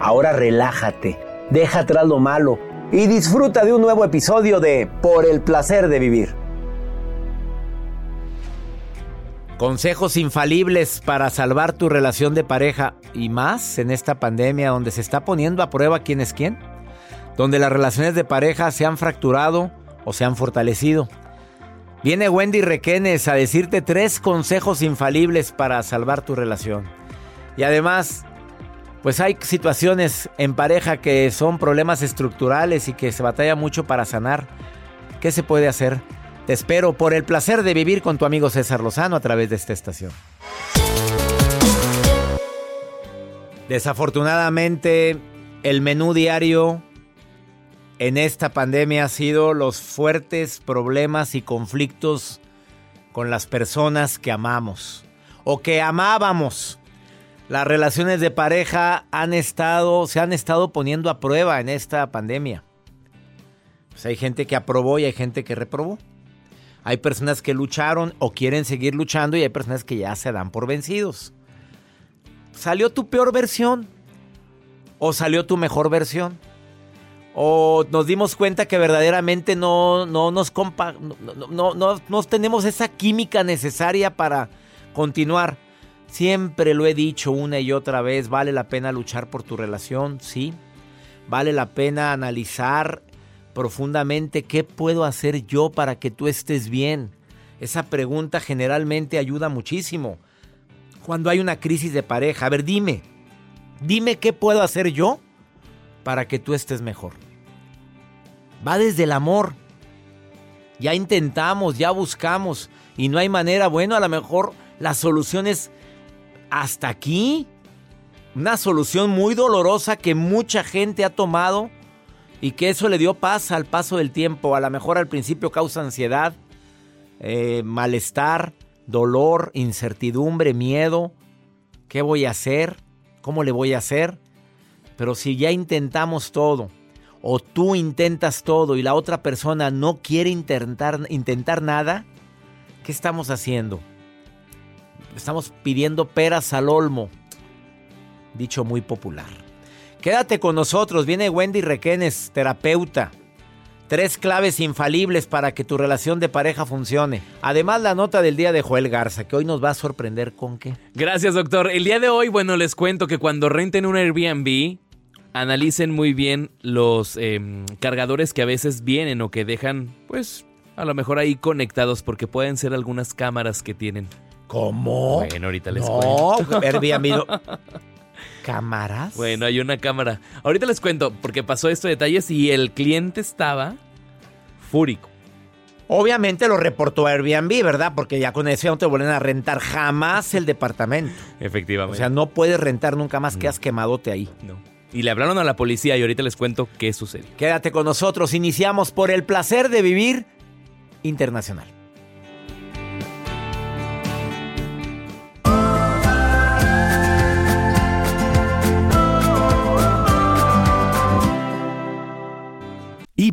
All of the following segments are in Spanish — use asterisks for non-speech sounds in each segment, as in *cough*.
Ahora relájate, deja atrás lo malo y disfruta de un nuevo episodio de Por el placer de vivir. Consejos infalibles para salvar tu relación de pareja y más en esta pandemia donde se está poniendo a prueba quién es quién, donde las relaciones de pareja se han fracturado o se han fortalecido. Viene Wendy Requenes a decirte tres consejos infalibles para salvar tu relación. Y además, pues hay situaciones en pareja que son problemas estructurales y que se batalla mucho para sanar. ¿Qué se puede hacer? Te espero por el placer de vivir con tu amigo César Lozano a través de esta estación. Desafortunadamente, el menú diario en esta pandemia ha sido los fuertes problemas y conflictos con las personas que amamos o que amábamos. Las relaciones de pareja han estado, se han estado poniendo a prueba en esta pandemia. Pues hay gente que aprobó y hay gente que reprobó. Hay personas que lucharon o quieren seguir luchando y hay personas que ya se dan por vencidos. ¿Salió tu peor versión? ¿O salió tu mejor versión? ¿O nos dimos cuenta que verdaderamente no, no nos compa no, no, no tenemos esa química necesaria para continuar? Siempre lo he dicho una y otra vez, vale la pena luchar por tu relación, sí. Vale la pena analizar profundamente qué puedo hacer yo para que tú estés bien. Esa pregunta generalmente ayuda muchísimo. Cuando hay una crisis de pareja, a ver, dime, dime qué puedo hacer yo para que tú estés mejor. Va desde el amor. Ya intentamos, ya buscamos y no hay manera, bueno, a lo mejor la solución es hasta aquí. Una solución muy dolorosa que mucha gente ha tomado y que eso le dio paz al paso del tiempo. A lo mejor al principio causa ansiedad, eh, malestar, dolor, incertidumbre, miedo. ¿Qué voy a hacer? ¿Cómo le voy a hacer? Pero si ya intentamos todo, o tú intentas todo y la otra persona no quiere intentar, intentar nada, ¿qué estamos haciendo? Estamos pidiendo peras al olmo. Dicho muy popular. Quédate con nosotros, viene Wendy Requenes, terapeuta. Tres claves infalibles para que tu relación de pareja funcione. Además, la nota del día de Joel Garza, que hoy nos va a sorprender con qué. Gracias, doctor. El día de hoy, bueno, les cuento que cuando renten un Airbnb, analicen muy bien los em, cargadores que a veces vienen o que dejan, pues, a lo mejor ahí conectados, porque pueden ser algunas cámaras que tienen. ¿Cómo? Bueno, ahorita les no, cuento. *laughs* Airbnb. *laughs* ¿Cámaras? Bueno, hay una cámara. Ahorita les cuento, porque pasó esto de detalles y el cliente estaba fúrico. Obviamente lo reportó a Airbnb, ¿verdad? Porque ya con eso no te vuelven a rentar jamás el departamento. Efectivamente. O sea, no puedes rentar nunca más que has quemadote ahí. No. Y le hablaron a la policía y ahorita les cuento qué sucedió. Quédate con nosotros. Iniciamos por el placer de vivir internacional.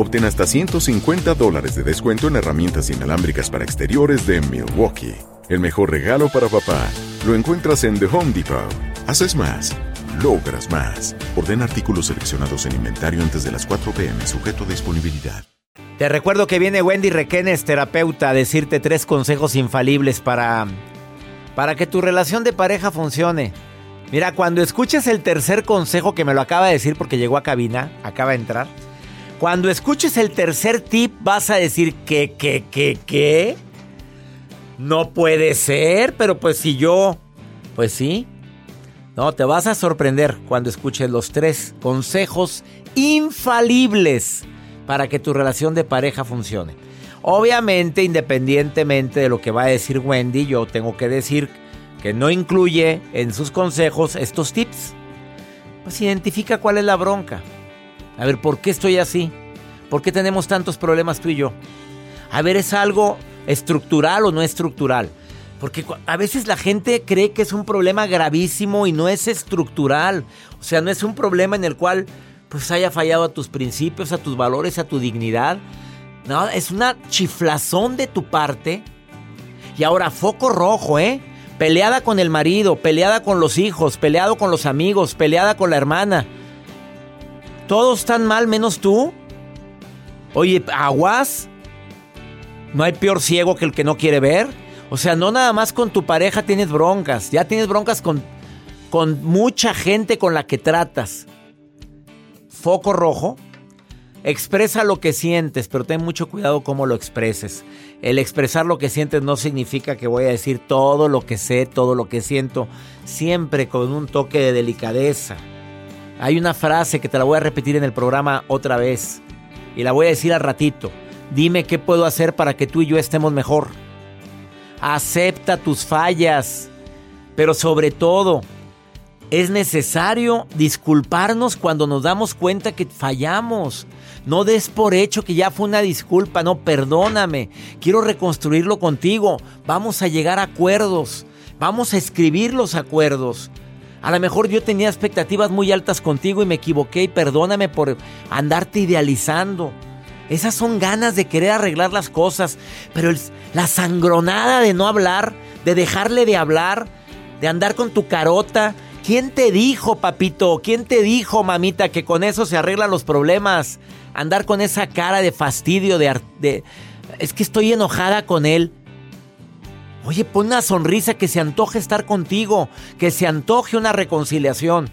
Obtén hasta 150 dólares de descuento en herramientas inalámbricas para exteriores de Milwaukee. El mejor regalo para papá lo encuentras en The Home Depot. Haces más, logras más. Orden artículos seleccionados en inventario antes de las 4 pm, sujeto a disponibilidad. Te recuerdo que viene Wendy Requenes, terapeuta, a decirte tres consejos infalibles para, para que tu relación de pareja funcione. Mira, cuando escuches el tercer consejo que me lo acaba de decir porque llegó a cabina, acaba de entrar. Cuando escuches el tercer tip vas a decir que, que, que, que. No puede ser, pero pues si yo, pues sí. No, te vas a sorprender cuando escuches los tres consejos infalibles para que tu relación de pareja funcione. Obviamente, independientemente de lo que va a decir Wendy, yo tengo que decir que no incluye en sus consejos estos tips. Pues identifica cuál es la bronca. A ver, ¿por qué estoy así? ¿Por qué tenemos tantos problemas tú y yo? A ver, ¿es algo estructural o no estructural? Porque a veces la gente cree que es un problema gravísimo y no es estructural. O sea, no es un problema en el cual pues haya fallado a tus principios, a tus valores, a tu dignidad. No, es una chiflazón de tu parte. Y ahora, foco rojo, ¿eh? Peleada con el marido, peleada con los hijos, peleado con los amigos, peleada con la hermana. Todos están mal menos tú. Oye, aguas. No hay peor ciego que el que no quiere ver. O sea, no nada más con tu pareja tienes broncas. Ya tienes broncas con, con mucha gente con la que tratas. Foco rojo. Expresa lo que sientes, pero ten mucho cuidado cómo lo expreses. El expresar lo que sientes no significa que voy a decir todo lo que sé, todo lo que siento, siempre con un toque de delicadeza. Hay una frase que te la voy a repetir en el programa otra vez y la voy a decir al ratito. Dime qué puedo hacer para que tú y yo estemos mejor. Acepta tus fallas, pero sobre todo, es necesario disculparnos cuando nos damos cuenta que fallamos. No des por hecho que ya fue una disculpa, no, perdóname. Quiero reconstruirlo contigo. Vamos a llegar a acuerdos. Vamos a escribir los acuerdos. A lo mejor yo tenía expectativas muy altas contigo y me equivoqué y perdóname por andarte idealizando. Esas son ganas de querer arreglar las cosas, pero la sangronada de no hablar, de dejarle de hablar, de andar con tu carota. ¿Quién te dijo, papito? ¿Quién te dijo, mamita, que con eso se arreglan los problemas? Andar con esa cara de fastidio, de, de es que estoy enojada con él. Oye, pon una sonrisa que se antoje estar contigo, que se antoje una reconciliación.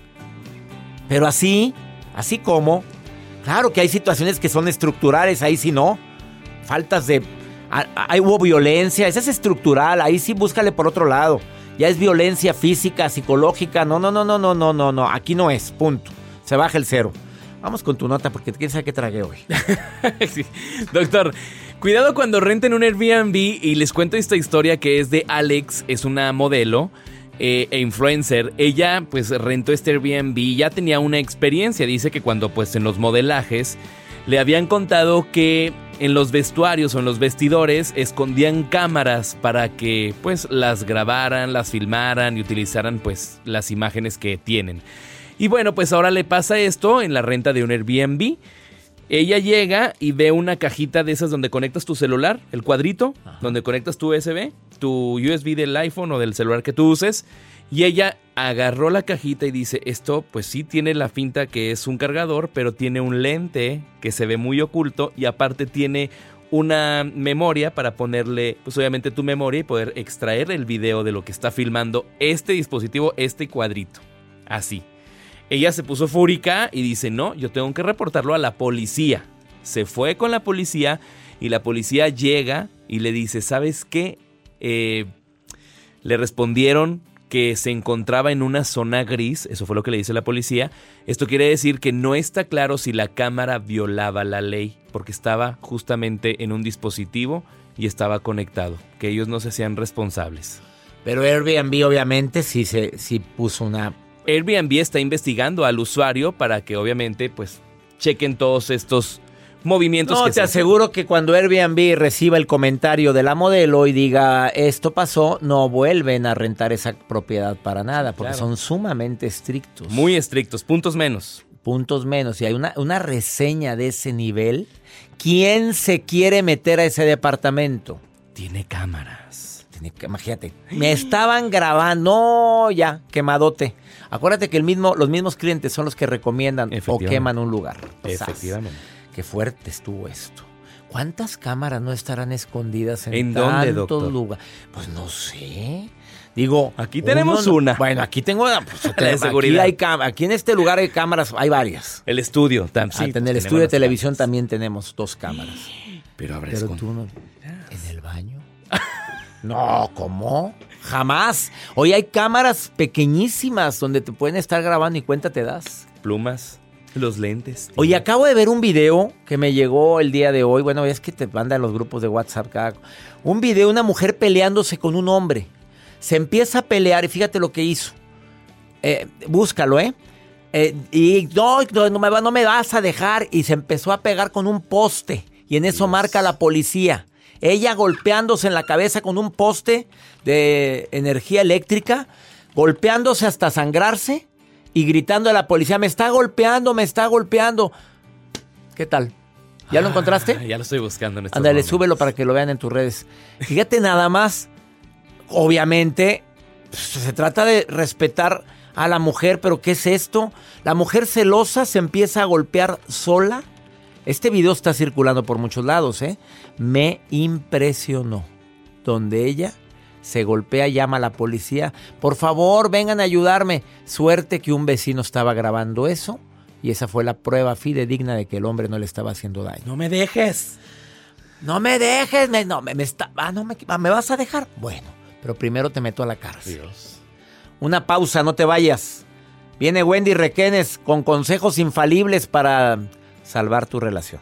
Pero así, así como, claro que hay situaciones que son estructurales, ahí sí no. Faltas de... Ahí hubo violencia, esa es estructural, ahí sí búscale por otro lado. Ya es violencia física, psicológica, no, no, no, no, no, no, no, no, aquí no es, punto. Se baja el cero. Vamos con tu nota porque quién sabe qué tragué hoy. *laughs* Doctor, cuidado cuando renten un Airbnb y les cuento esta historia que es de Alex, es una modelo eh, e influencer. Ella pues rentó este Airbnb, ya tenía una experiencia, dice que cuando pues en los modelajes le habían contado que en los vestuarios o en los vestidores escondían cámaras para que pues las grabaran, las filmaran y utilizaran pues las imágenes que tienen. Y bueno, pues ahora le pasa esto en la renta de un Airbnb. Ella llega y ve una cajita de esas donde conectas tu celular, el cuadrito, donde conectas tu USB, tu USB del iPhone o del celular que tú uses. Y ella agarró la cajita y dice, esto pues sí tiene la finta que es un cargador, pero tiene un lente que se ve muy oculto y aparte tiene una memoria para ponerle, pues obviamente tu memoria y poder extraer el video de lo que está filmando este dispositivo, este cuadrito. Así. Ella se puso fúrica y dice, no, yo tengo que reportarlo a la policía. Se fue con la policía y la policía llega y le dice, ¿sabes qué? Eh, le respondieron que se encontraba en una zona gris, eso fue lo que le dice la policía. Esto quiere decir que no está claro si la cámara violaba la ley, porque estaba justamente en un dispositivo y estaba conectado, que ellos no se hacían responsables. Pero Airbnb obviamente sí, se, sí puso una... Airbnb está investigando al usuario para que obviamente pues chequen todos estos movimientos. No, que te aseguro que cuando Airbnb reciba el comentario de la modelo y diga esto pasó, no vuelven a rentar esa propiedad para nada, porque Claro. son sumamente estrictos. Muy estrictos, puntos menos. puntos menos. Y hay una, una reseña de ese nivel. ¿Quién se quiere meter a ese departamento? Tiene cámaras. Tiene Imagínate, me estaban grabando, no, ya, quemadote. Acuérdate que el mismo, los mismos clientes son los que recomiendan o queman un lugar. Sas. Efectivamente. Qué fuerte estuvo esto. ¿Cuántas cámaras no estarán escondidas en, ¿En tantos lugares? Pues no sé. Digo, Aquí tenemos uno una. Bueno, aquí tengo una. pues, *laughs* La de aquí, seguridad. hay cám- aquí en este lugar hay cámaras, hay varias. El estudio. tam- sí, Ah, en el estudio de televisión cámaras. también tenemos dos cámaras. *gasps* Pero habrá Pero tú no. ¿En el baño? *laughs* No, ¿cómo? Jamás. Hoy hay cámaras pequeñísimas donde te pueden estar grabando y cuenta te das. plumas, los lentes. Oye, acabo de ver un video que me llegó el día de hoy. Bueno, es que te mandan los grupos de WhatsApp cada... Un video de una mujer peleándose con un hombre. Se empieza a pelear y fíjate lo que hizo. Eh, búscalo, ¿eh? Eh, y no, no, no me, no me vas a dejar. Y se empezó a pegar con un poste. Y en eso marca la policía. Ella golpeándose en la cabeza con un poste de energía eléctrica, golpeándose hasta sangrarse y gritando a la policía, me está golpeando, me está golpeando. ¿Qué tal? ¿Ya lo encontraste? Ah, ya lo estoy buscando en Ándale, súbelo para que lo vean en tus redes. Fíjate nada más, obviamente pues, se trata de respetar a la mujer, pero ¿qué es esto? La mujer celosa se empieza a golpear sola. Este video está circulando por muchos lados, ¿eh? Me impresionó. Donde ella se golpea, llama a la policía. Por favor, vengan a ayudarme. Suerte que un vecino estaba grabando eso. Y esa fue la prueba fidedigna de que el hombre no le estaba haciendo daño. No me dejes. No me dejes, me, no, me, me está, ah, no me, ah, ¿me vas a dejar. Bueno, pero primero te meto a la cárcel. Dios. Una pausa, no te vayas. Viene Wendy Requenes con consejos infalibles para salvar tu relación.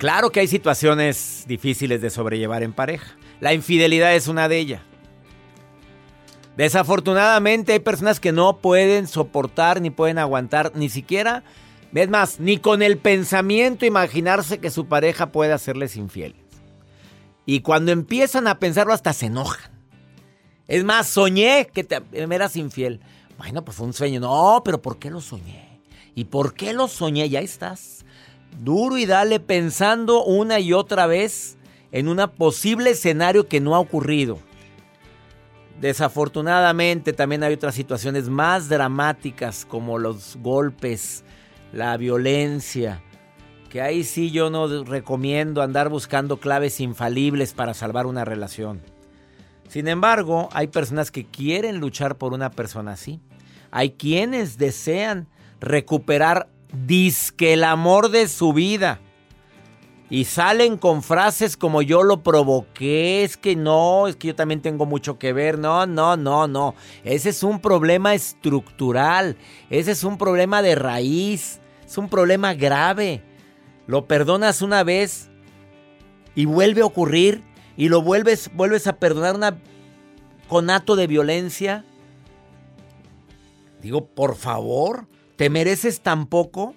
Claro que hay situaciones difíciles de sobrellevar en pareja. La infidelidad es una de ellas. Desafortunadamente hay personas que no pueden soportar ni pueden aguantar ni siquiera, es más, ni con el pensamiento imaginarse que su pareja puede hacerles infieles. Y cuando empiezan a pensarlo hasta se enojan. Es más, soñé que te, me eras infiel. Bueno, pues fue un sueño. No, pero ¿por qué lo soñé? ¿Y por qué lo soñé? Ya estás duro y dale pensando una y otra vez en un posible escenario que no ha ocurrido. Desafortunadamente también hay otras situaciones más dramáticas como los golpes, la violencia, que ahí sí yo no recomiendo andar buscando claves infalibles para salvar una relación. Sin embargo, hay personas que quieren luchar por una persona así. Hay quienes desean recuperar disque el amor de su vida. Y salen con frases como yo lo provoqué, es que no, es que yo también tengo mucho que ver. No, no, no, no. Ese es un problema estructural, ese es un problema de raíz, es un problema grave. Lo perdonas una vez y vuelve a ocurrir y lo vuelves, vuelves a perdonar una conato de violencia. Digo, por favor, ¿Te mereces tan poco?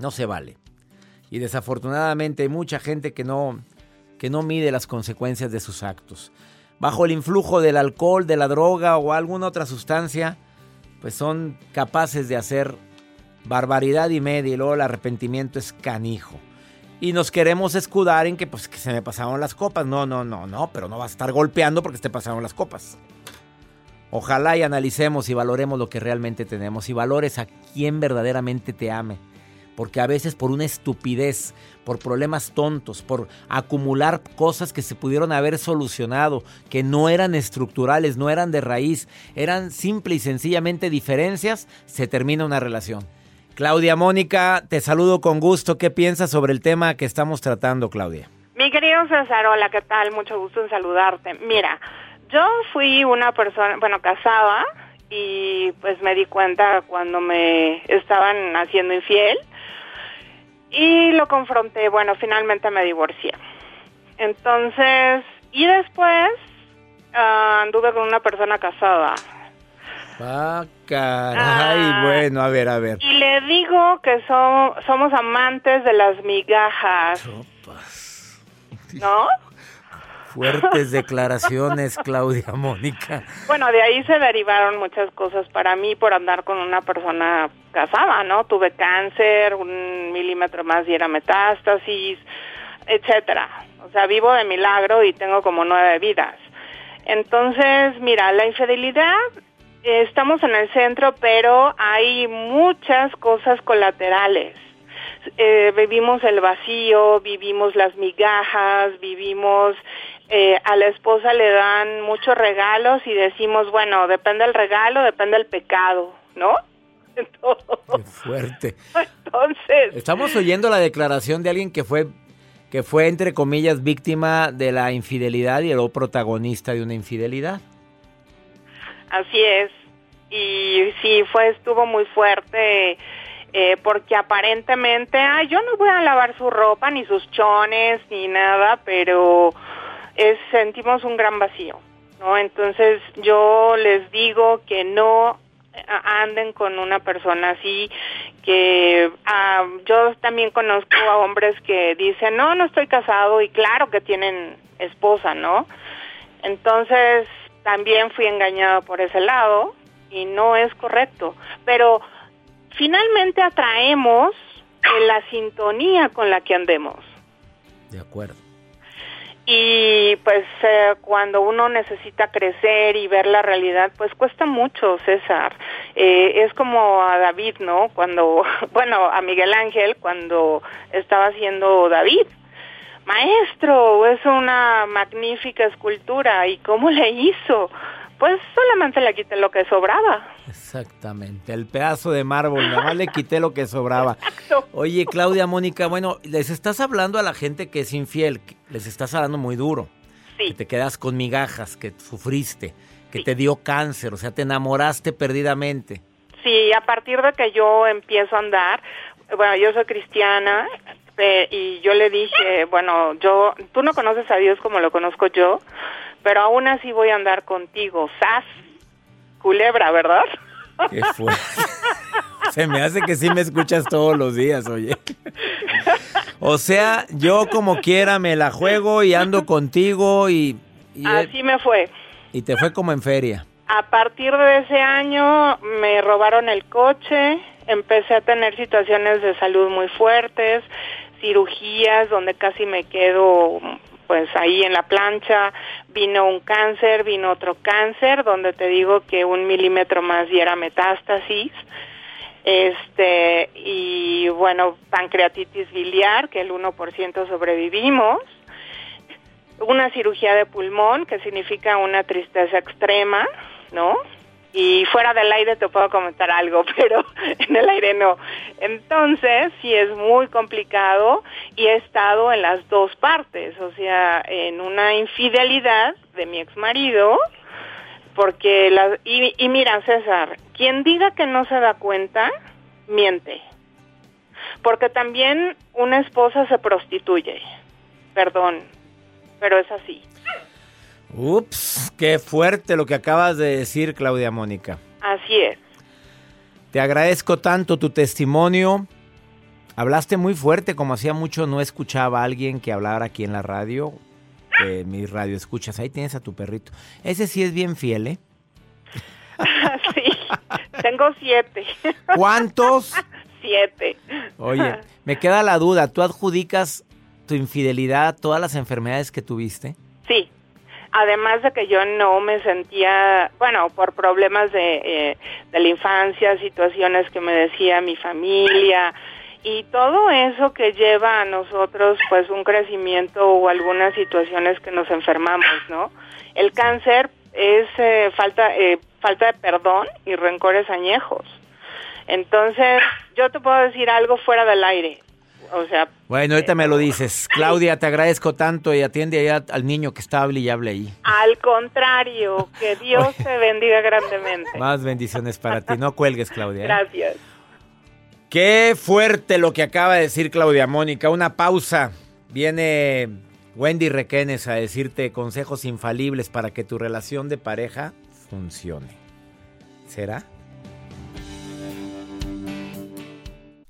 No se vale. Y desafortunadamente hay mucha gente que no, que no mide las consecuencias de sus actos. Bajo el influjo del alcohol, de la droga o alguna otra sustancia, pues son capaces de hacer barbaridad y media y luego el arrepentimiento es canijo. Y nos queremos escudar en que pues que se me pasaron las copas. No, no, no, no, pero no vas a estar golpeando porque te pasaron las copas. Ojalá y analicemos y valoremos lo que realmente tenemos y valores a quien verdaderamente te ame. Porque a veces por una estupidez, por problemas tontos, por acumular cosas que se pudieron haber solucionado, que no eran estructurales, no eran de raíz, eran simple y sencillamente diferencias, se termina una relación. Claudia Mónica, te saludo con gusto. ¿Qué piensas sobre el tema que estamos tratando, Claudia? Mi querido César, hola, ¿qué tal? Mucho gusto en saludarte. Mira, yo fui una persona, bueno, casada y pues me di cuenta cuando me estaban haciendo infiel y lo confronté, bueno, finalmente me divorcié. Entonces, y después uh, anduve con una persona casada. Ah, caray, bueno, a ver, a ver. Y le digo que somos amantes de las migajas. ¿No? Fuertes declaraciones, Claudia Mónica. Bueno, de ahí se derivaron muchas cosas para mí por andar con una persona casada, ¿no? Tuve cáncer, un milímetro más y era metástasis, etcétera. O sea, vivo de milagro y tengo como nueve vidas. Entonces, mira, la infidelidad, estamos en el centro, pero hay muchas cosas colaterales. Eh, vivimos el vacío, vivimos las migajas, vivimos eh, a la esposa le dan muchos regalos y decimos, bueno, depende del regalo, depende del pecado, ¿no? *laughs* Qué fuerte. Entonces. Estamos oyendo la declaración de alguien que fue, que fue, entre comillas, víctima de la infidelidad y el protagonista de una infidelidad. Así es. Y sí, fue, estuvo muy fuerte. Eh, porque aparentemente, ay, yo no voy a lavar su ropa, ni sus chones, ni nada, pero es sentimos un gran vacío, ¿no? Entonces yo les digo que no anden con una persona así que ah, yo también conozco a hombres que dicen no no estoy casado y claro que tienen esposa no entonces también fui engañado por ese lado y no es correcto. Pero finalmente atraemos la sintonía con la que andemos. De acuerdo y pues eh, cuando uno necesita crecer y ver la realidad, pues cuesta mucho, César. Eh, es como a David, ¿no? Cuando, *laughs* bueno, a Miguel Ángel cuando estaba haciendo David. Maestro, es una magnífica escultura. ¿Y cómo le hizo? Pues solamente le quité lo que sobraba. Exactamente, el pedazo de mármol, nada más le quité lo que sobraba. *laughs* Oye, Claudia, Mónica, bueno, les estás hablando a la gente que es infiel, les estás hablando muy duro. Sí. Que te quedas con migajas, que sufriste, que te dio cáncer, o sea, te enamoraste perdidamente. Sí, a partir de que yo empiezo a andar, bueno, yo soy cristiana eh, y yo le dije, bueno, yo, tú no conoces a Dios como lo conozco yo, pero aún así voy a andar contigo, sas, culebra, ¿verdad? Qué fuerte. *laughs* Se me hace que sí me escuchas todos los días, oye. O sea, yo como quiera me la juego y ando contigo y... y Así me fue. Y te fue como en feria. A partir de ese año me robaron el coche, empecé a tener situaciones de salud muy fuertes, cirugías donde casi me quedo pues ahí en la plancha, vino un cáncer, vino otro cáncer, donde te digo que un milímetro más diera metástasis, este, y bueno, pancreatitis biliar, que el 1% sobrevivimos, una cirugía de pulmón, que significa una tristeza extrema, ¿no? Y fuera del aire te puedo comentar algo, *laughs* pero en el aire no. Entonces, sí es muy complicado y he estado en las dos partes, o sea, en una infidelidad de mi ex marido, porque la, y, y mira, César, quien diga que no se da cuenta, miente. Porque también una esposa se prostituye. Perdón, pero es así. Ups, qué fuerte lo que acabas de decir, Claudia Mónica. Así es. Te agradezco tanto tu testimonio. Hablaste muy fuerte, como hacía mucho no escuchaba a alguien que hablara aquí en la radio. Eh, mi radio escuchas, ahí tienes a tu perrito. Ese sí es bien fiel, ¿eh? *laughs* sí, tengo siete. ¿Cuántos? *laughs* siete. Oye, me queda la duda, ¿tú adjudicas tu infidelidad a todas las enfermedades que tuviste? Además de que yo no me sentía, bueno, por problemas de, eh, de la infancia, situaciones que me decía mi familia y todo eso que lleva a nosotros pues un crecimiento o algunas situaciones que nos enfermamos, ¿no? El cáncer es eh, falta eh, falta de perdón y rencores añejos. Entonces, yo te puedo decir algo fuera del aire. O sea, Bueno, ahorita me lo dices. Claudia, te agradezco tanto y atiende allá al niño que está hable y hable ahí. al contrario, que Dios te bendiga grandemente. Más bendiciones para ti. No cuelgues, Claudia. ¿eh? Gracias. Qué fuerte lo que acaba de decir Claudia Mónica. Una pausa. Viene Wendy Requenes a decirte consejos infalibles para que tu relación de pareja funcione. ¿Será?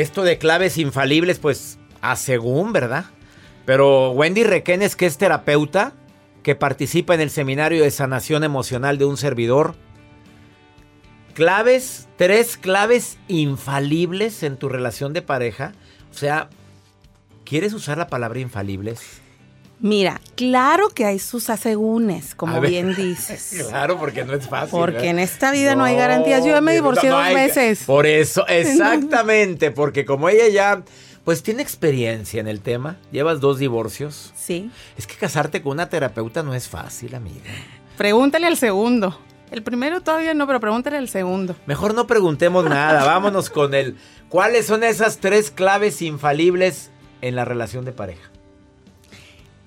Esto de claves infalibles, pues, a según, ¿verdad? Pero Wendy Requenes, que es terapeuta, que participa en el seminario de sanación emocional de un servidor, claves, tres claves infalibles en tu relación de pareja. O sea, ¿quieres usar la palabra infalibles? Mira, claro que hay sus asegúnes, como A ver. bien *laughs* dices. Claro, porque no es fácil. Porque ¿verdad? en esta vida no hay garantías. Yo ya me divorcié no dos hay- veces. Por eso, *laughs* exactamente, porque como ella ya, pues tiene experiencia en el tema, llevas dos divorcios. Sí. Es que casarte con una terapeuta no es fácil, amiga. Pregúntale al segundo. El primero todavía no, pero pregúntale al segundo. Mejor no preguntemos nada, vámonos con el. ¿Cuáles son esas tres claves infalibles en la relación de pareja?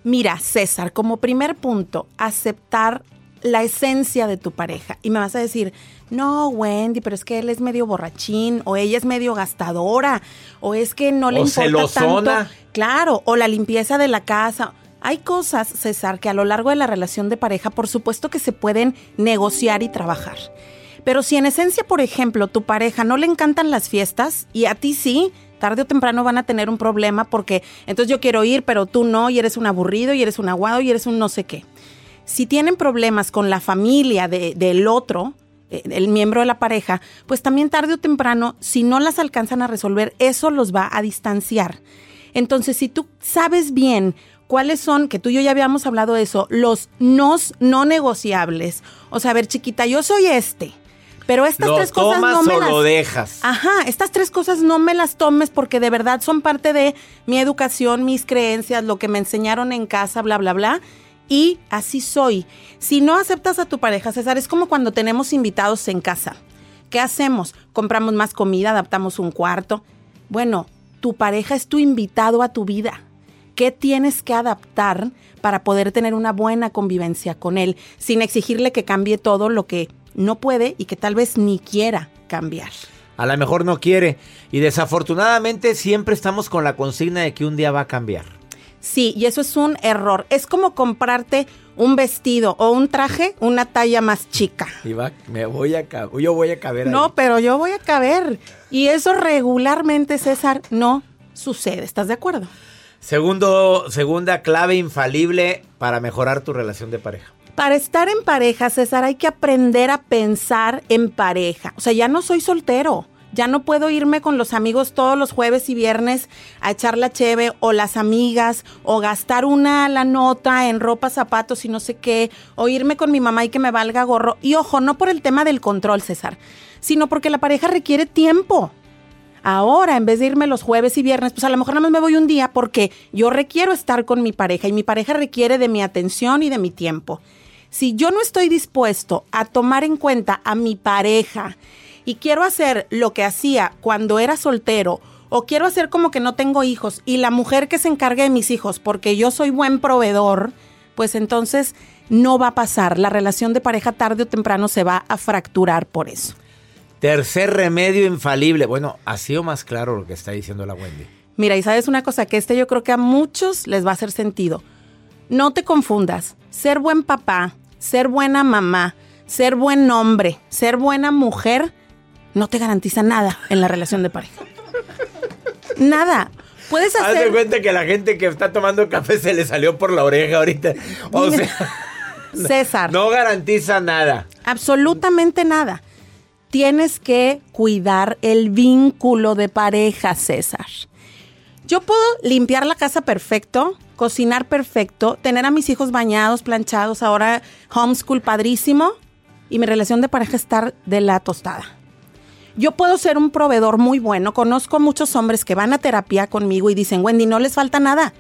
Mira, César, como primer punto, aceptar la esencia de tu pareja. Y me vas a decir, no, Wendy, pero es que él es medio borrachín, o ella es medio gastadora, o es que no le O importa celosona. tanto. Claro, o la limpieza de la casa. Hay cosas, César, que a lo largo de la relación de pareja, por supuesto que se pueden negociar y trabajar. Pero si en esencia, por ejemplo, tu pareja no le encantan las fiestas y a ti sí, tarde o temprano van a tener un problema porque entonces yo quiero ir, pero tú no, y eres un aburrido, y eres un aguado, y eres un no sé qué. Si tienen problemas con la familia de- del otro, eh, el miembro de la pareja, pues también tarde o temprano, si no las alcanzan a resolver, eso los va a distanciar. Entonces, si tú sabes bien cuáles son, que tú y yo ya habíamos hablado de eso, los nos no negociables. O sea, a ver, chiquita, yo soy este. Pero estas ¿Lo tres cosas tomas no me o las... lo dejas? Ajá, estas tres cosas no me las tomes porque de verdad son parte de mi educación, mis creencias, lo que me enseñaron en casa, bla, bla, bla. Y así soy. Si no aceptas a tu pareja, César, es como cuando tenemos invitados en casa. ¿Qué hacemos? Compramos más comida, adaptamos un cuarto. Bueno, tu pareja es tu invitado a tu vida. ¿Qué tienes que adaptar para poder tener una buena convivencia con él sin exigirle que cambie todo lo que no puede y que tal vez ni quiera cambiar? A lo mejor no quiere. Y desafortunadamente siempre estamos con la consigna de que un día va a cambiar. Sí, y eso es un error. Es como comprarte un vestido o un traje una talla más chica. Y va, me voy a yo voy a caber ahí. No, pero yo voy a caber. Y eso regularmente, César, no sucede. ¿Estás de acuerdo? Segundo, segunda clave infalible para mejorar tu relación de pareja. Para estar en pareja, César, hay que aprender a pensar en pareja. O sea, ya no soy soltero. Ya no puedo irme con los amigos todos los jueves y viernes a echar la cheve o las amigas o gastar una la nota en ropa, zapatos y no sé qué, o irme con mi mamá y que me valga gorro. Y ojo, no por el tema del control, César, sino porque la pareja requiere tiempo. Ahora, en vez de irme los jueves y viernes, pues a lo mejor nada más me voy un día porque yo requiero estar con mi pareja y mi pareja requiere de mi atención y de mi tiempo. Si yo no estoy dispuesto a tomar en cuenta a mi pareja y quiero hacer lo que hacía cuando era soltero o quiero hacer como que no tengo hijos y la mujer que se encargue de mis hijos porque yo soy buen proveedor, pues entonces no va a pasar. La relación de pareja tarde o temprano se va a fracturar por eso. Tercer remedio infalible. Bueno, ha sido más claro lo que está diciendo la Wendy. Mira, y sabes una cosa, que este yo creo que a muchos les va a hacer sentido. No te confundas. Ser buen papá, ser buena mamá, ser buen hombre, ser buena mujer, no te garantiza nada en la relación de pareja. Nada. Puedes Haz de hacer... cuenta que la gente que está tomando café se le salió por la oreja ahorita. O sea, *laughs* César. no garantiza nada. Absolutamente nada. Tienes que cuidar el vínculo de pareja, César. Yo puedo limpiar la casa perfecto, cocinar perfecto, tener a mis hijos bañados, planchados, ahora homeschool padrísimo y mi relación de pareja estar de la tostada. Yo puedo ser un proveedor muy bueno. Conozco muchos hombres que van a terapia conmigo y dicen, Wendy, no les falta nada.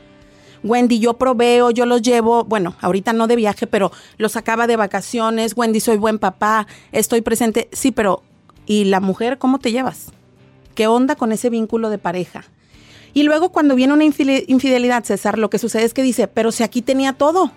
Wendy, yo proveo, yo los llevo, bueno, ahorita no de viaje, pero los sacaba de vacaciones, Wendy, soy buen papá, estoy presente. Sí, pero ¿y la mujer cómo te llevas? ¿Qué onda con ese vínculo de pareja? Y luego cuando viene una infidelidad, César, lo que sucede es que dice, pero si aquí tenía todo.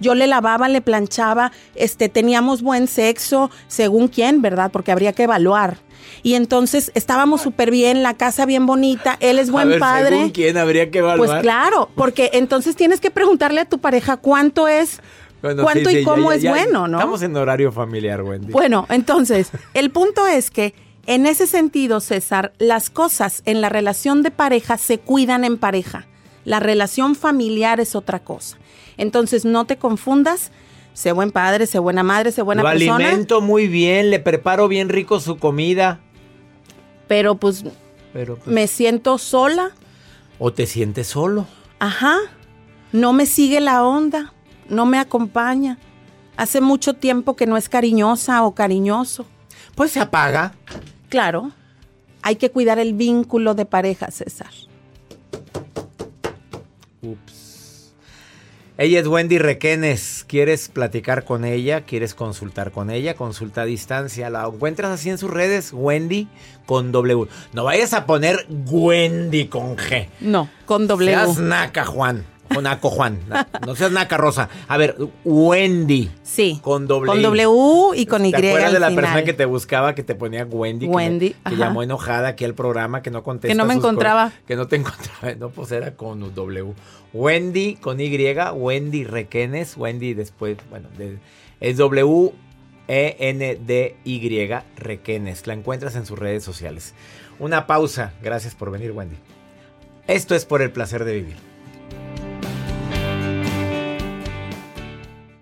Yo le lavaba, le planchaba, este, teníamos buen sexo, según quién, ¿verdad? Porque habría que evaluar. Y entonces estábamos súper bien, la casa bien bonita, él es buen padre. ¿Según quién habría que evaluar? Pues claro, porque entonces tienes que preguntarle a tu pareja cuánto es cuánto y cómo es bueno, ¿no? Estamos en horario familiar, Wendy. Bueno, entonces, el punto es que en ese sentido, César, las cosas en la relación de pareja se cuidan en pareja. La relación familiar es otra cosa. Entonces, no te confundas. Sé buen padre, sé buena madre, sé buena Lo persona. alimento muy bien, le preparo bien rico su comida. Pero pues, Pero, pues, me siento sola. O te sientes solo. Ajá. No me sigue la onda. No me acompaña. Hace mucho tiempo que no es cariñosa o cariñoso. Pues se apaga. Claro. Hay que cuidar el vínculo de pareja, César. Ups. Ella es Wendy Requenes. ¿Quieres platicar con ella? ¿Quieres consultar con ella? Consulta a distancia. La encuentras así en sus redes, Wendy con W. No vayas a poner Wendy con G. No, con W. Seas naca, Juan. Con Naco Juan. Na- No seas naca, Rosa. A ver, Wendy. Sí. Con W. Con W y con Y. ¿Te acuerdas al de la final. persona que te buscaba, que te ponía Wendy? que Wendy, Que, ajá. llamó enojada aquí al programa, que no contesta. Que no me encontraba. Que no te *laughs* encontraba. No, pues era con W. Wendy con Y, Wendy Requenes, Wendy después, bueno, de- es W. E N D Y Requenes. La encuentras en sus redes sociales. Una pausa. Gracias por venir, Wendy. Esto es por el placer de vivir.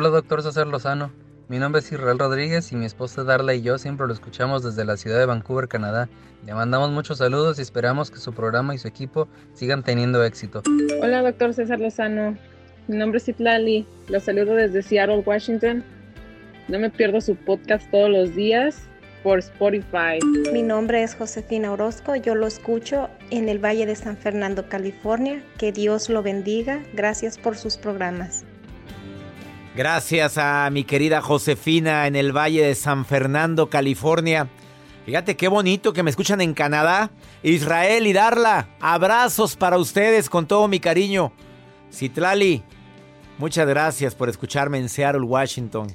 Hola, doctor César Lozano. Mi nombre es Israel Rodríguez y mi esposa Darla y yo siempre lo escuchamos desde la ciudad de Vancouver, Canadá. Le mandamos muchos saludos y esperamos que su programa y su equipo sigan teniendo éxito. Hola, doctor César Lozano. Mi nombre es Itlali. Los saludo desde Seattle, Washington. No me pierdo su podcast todos los días por Spotify. Mi nombre es Josefina Orozco, yo lo escucho en el Valle de San Fernando, California. Que Dios lo bendiga. Gracias por sus programas. Gracias a mi querida Josefina en el Valle de San Fernando, California. Fíjate qué bonito que me escuchan en Canadá, Israel y Darla. Abrazos para ustedes con todo mi cariño. Citlali, muchas gracias por escucharme en Seattle, Washington.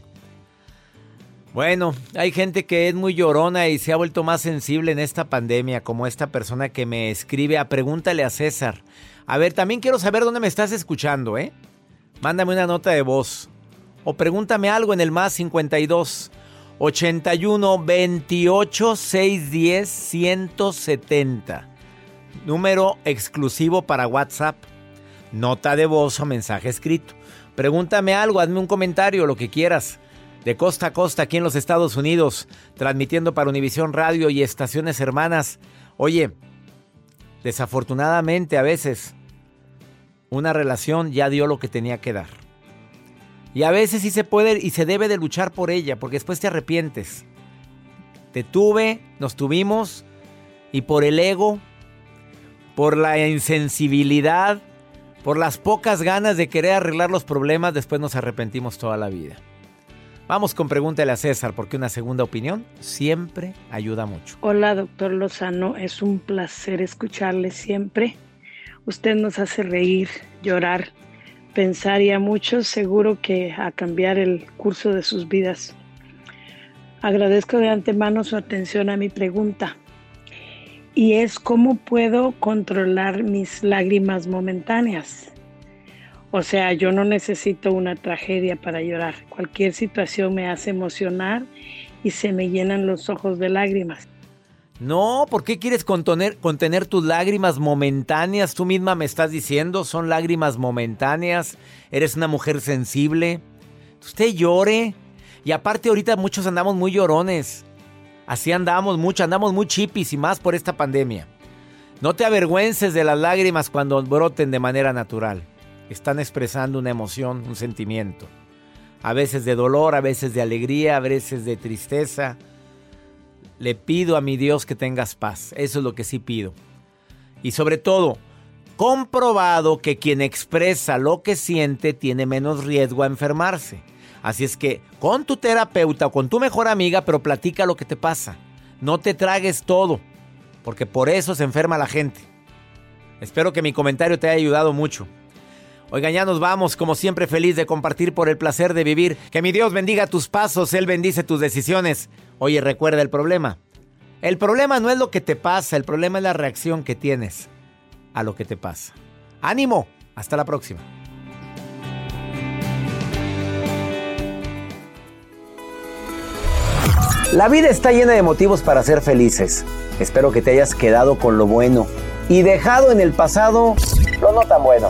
Bueno, hay gente que es muy llorona y se ha vuelto más sensible en esta pandemia, como esta persona que me escribe a Pregúntale a César. A ver, también quiero saber dónde me estás escuchando, ¿eh? Mándame una nota de voz. O pregúntame algo en el más 52 81 28 610 170. Número exclusivo para WhatsApp, nota de voz o mensaje escrito. Pregúntame algo, hazme un comentario, lo que quieras. De costa a costa aquí en los Estados Unidos, transmitiendo para Univisión Radio y estaciones hermanas. Oye, desafortunadamente a veces una relación ya dio lo que tenía que dar. Y a veces sí se puede y se debe de luchar por ella, porque después te arrepientes. Te tuve, nos tuvimos, y por el ego, por la insensibilidad, por las pocas ganas de querer arreglar los problemas, después nos arrepentimos toda la vida. Vamos con pregúntale a César, porque una segunda opinión siempre ayuda mucho. Hola, doctor Lozano, es un placer escucharle siempre. Usted nos hace reír, llorar pensar y a muchos seguro que a cambiar el curso de sus vidas. Agradezco de antemano su atención a mi pregunta y es cómo puedo controlar mis lágrimas momentáneas. O sea, yo no necesito una tragedia para llorar. Cualquier situación me hace emocionar y se me llenan los ojos de lágrimas. No, ¿por qué quieres contener, tus lágrimas momentáneas? Tú misma me estás diciendo, son lágrimas momentáneas. Eres una mujer sensible. Usted llore. Y aparte ahorita muchos andamos muy llorones. Así andamos mucho, andamos muy chipis y más por esta pandemia. No te avergüences de las lágrimas cuando broten de manera natural. Están expresando una emoción, un sentimiento. A veces de dolor, a veces de alegría, a veces de tristeza le pido a mi Dios que tengas paz. Eso es lo que sí pido. Y sobre todo, comprobado que quien expresa lo que siente tiene menos riesgo a enfermarse. Así es que con tu terapeuta o con tu mejor amiga, pero platica lo que te pasa. No te tragues todo, porque por eso se enferma la gente. Espero que mi comentario te haya ayudado mucho. Oigan, ya nos vamos, como siempre feliz de compartir por el placer de vivir. Que mi Dios bendiga tus pasos, Él bendice tus decisiones. Oye, recuerda el problema. El problema no es lo que te pasa, el problema es la reacción que tienes a lo que te pasa. Ánimo, hasta la próxima. La vida está llena de motivos para ser felices. Espero que te hayas quedado con lo bueno y dejado en el pasado lo no tan bueno.